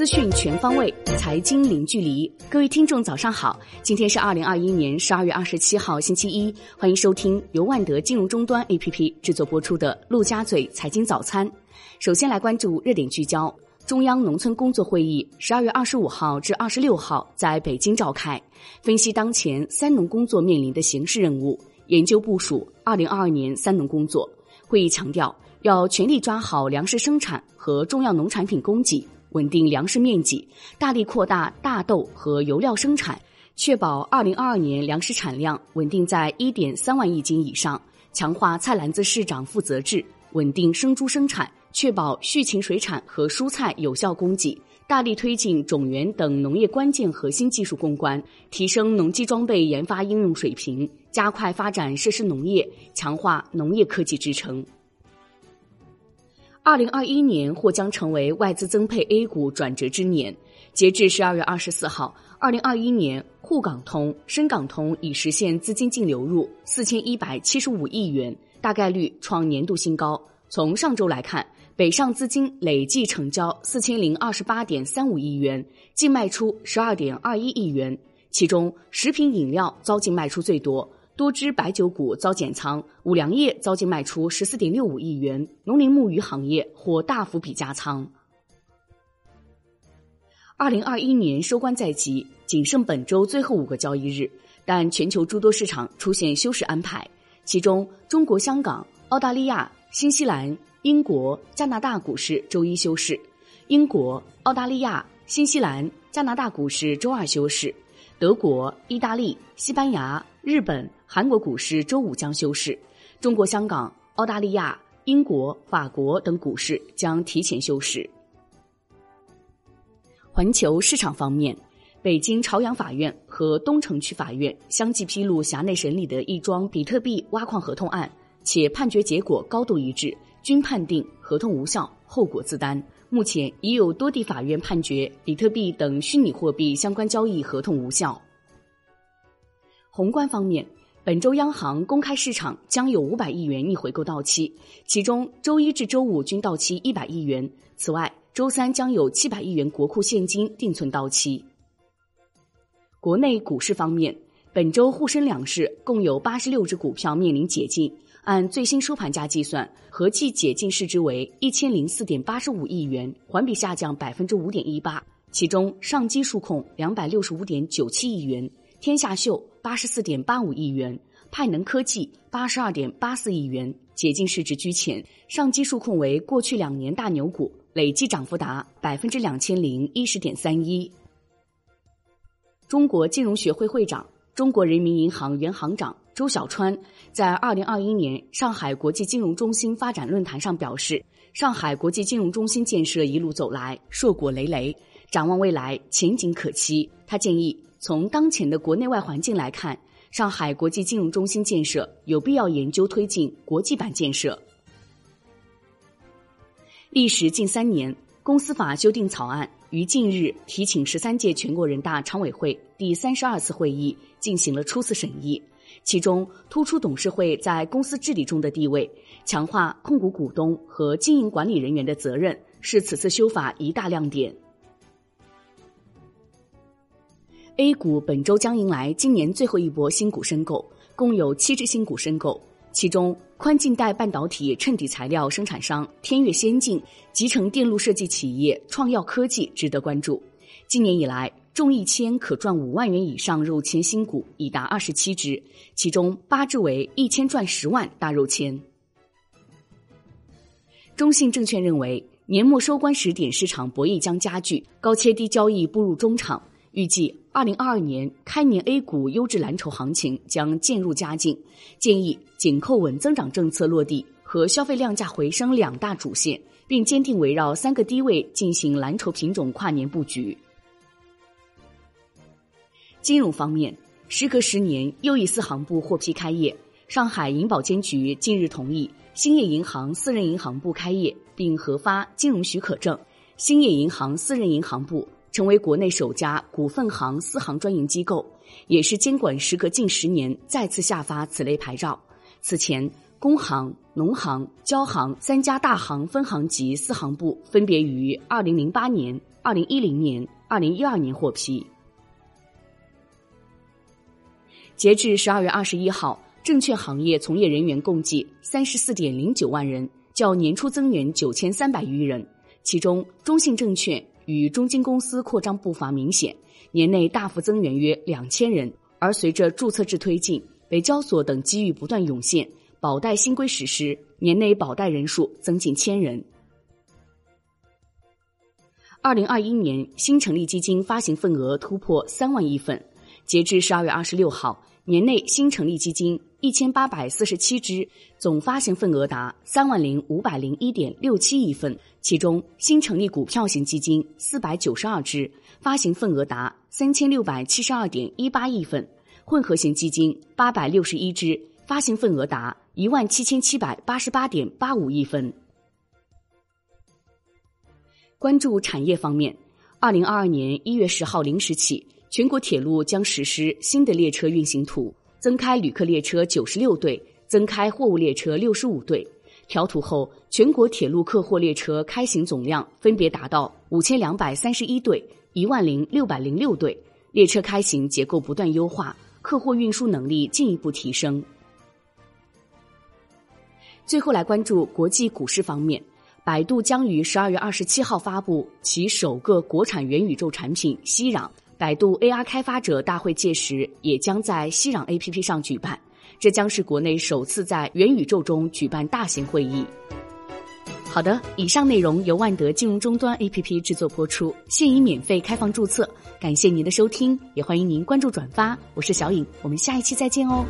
资讯全方位，财经零距离。各位听众，早上好！今天是二零二一年十二月二十七号，星期一。欢迎收听由万德金融终端 APP 制作播出的《陆家嘴财经早餐》。首先来关注热点聚焦：中央农村工作会议十二月二十五号至二十六号在北京召开，分析当前三农工作面临的形势任务，研究部署二零二二年三农工作。会议强调，要全力抓好粮食生产和重要农产品供给。稳定粮食面积，大力扩大大豆和油料生产，确保二零二二年粮食产量稳定在一点三万亿斤以上。强化菜篮子市长负责制，稳定生猪生产，确保畜禽水产和蔬菜有效供给。大力推进种源等农业关键核心技术攻关，提升农机装备研发应用水平，加快发展设施农业，强化农业科技支撑。二零二一年或将成为外资增配 A 股转折之年。截至十二月二十四号，二零二一年沪港通、深港通已实现资金净流入四千一百七十五亿元，大概率创年度新高。从上周来看，北上资金累计成交四千零二十八点三五亿元，净卖出十二点二一亿元，其中食品饮料遭净卖出最多。多只白酒股遭减仓，五粮液遭净卖出十四点六五亿元，农林牧渔行业或大幅比加仓。二零二一年收官在即，仅剩本周最后五个交易日，但全球诸多市场出现休市安排，其中中国香港、澳大利亚、新西兰、英国、加拿大股市周一休市，英国、澳大利亚、新西兰、加拿大股市周二休市，德国、意大利、西班牙。日本、韩国股市周五将休市，中国香港、澳大利亚、英国、法国等股市将提前休市。环球市场方面，北京朝阳法院和东城区法院相继披露辖内审理的一桩比特币挖矿合同案，且判决结果高度一致，均判定合同无效，后果自担。目前已有多地法院判决比特币等虚拟货币相关交易合同无效。宏观方面，本周央行公开市场将有五百亿元逆回购到期，其中周一至周五均到期一百亿元。此外，周三将有七百亿元国库现金定存到期。国内股市方面，本周沪深两市共有八十六只股票面临解禁，按最新收盘价计算，合计解禁市值为一千零四点八十五亿元，环比下降百分之五点一八。其中，上机数控两百六十五点九七亿元。天下秀八十四点八五亿元，派能科技八十二点八四亿元，解禁市值居前。上基数控为过去两年大牛股，累计涨幅达百分之两千零一十点三一。中国金融学会会长、中国人民银行原行长周小川在二零二一年上海国际金融中心发展论坛上表示：“上海国际金融中心建设一路走来，硕果累累，展望未来前景可期。”他建议。从当前的国内外环境来看，上海国际金融中心建设有必要研究推进国际版建设。历时近三年，公司法修订草案于近日提请十三届全国人大常委会第三十二次会议进行了初次审议，其中突出董事会在公司治理中的地位，强化控股股东和经营管理人员的责任，是此次修法一大亮点。A 股本周将迎来今年最后一波新股申购，共有七只新股申购，其中宽镜带半导体衬底材料生产商天越先进、集成电路设计企业创耀科技值得关注。今年以来，中一千可赚五万元以上肉签新股已达二十七只，其中八只为一千赚十万大肉签。中信证券认为，年末收官时点市场博弈将加剧，高切低交易步入中场。预计二零二二年开年 A 股优质蓝筹行情将渐入佳境，建议紧扣稳增长政策落地和消费量价回升两大主线，并坚定围绕三个低位进行蓝筹品种跨年布局。金融方面，时隔十年又一四行部获批开业，上海银保监局近日同意兴业银行私人银行部开业，并核发金融许可证，兴业银行私人银行部。成为国内首家股份行私行专营机构，也是监管时隔近十年再次下发此类牌照。此前，工行、农行、交行三家大行分行及私行部分别于二零零八年、二零一零年、二零一二年获批。截至十二月二十一号，证券行业从业人员共计三十四点零九万人，较年初增员九千三百余人。其中，中信证券与中金公司扩张步伐明显，年内大幅增员约两千人。而随着注册制推进，北交所等机遇不断涌现，保代新规实施，年内保代人数增近千人。二零二一年新成立基金发行份额突破三万亿份，截至十二月二十六号。年内新成立基金一千八百四十七只，总发行份额达三万零五百零一点六七亿份。其中，新成立股票型基金四百九十二只，发行份额达三千六百七十二点一八亿份；混合型基金八百六十一只，发行份额达一万七千七百八十八点八五亿份。关注产业方面，二零二二年一月十号零时起。全国铁路将实施新的列车运行图，增开旅客列车九十六对，增开货物列车六十五对。调图后，全国铁路客货列车开行总量分别达到五千两百三十一对、一万零六百零六对。列车开行结构不断优化，客货运输能力进一步提升。最后来关注国际股市方面，百度将于十二月二十七号发布其首个国产元宇宙产品“熙壤”。百度 AR 开发者大会届时也将在熙壤 APP 上举办，这将是国内首次在元宇宙中举办大型会议。好的，以上内容由万德金融终端 APP 制作播出，现已免费开放注册，感谢您的收听，也欢迎您关注转发。我是小颖，我们下一期再见哦。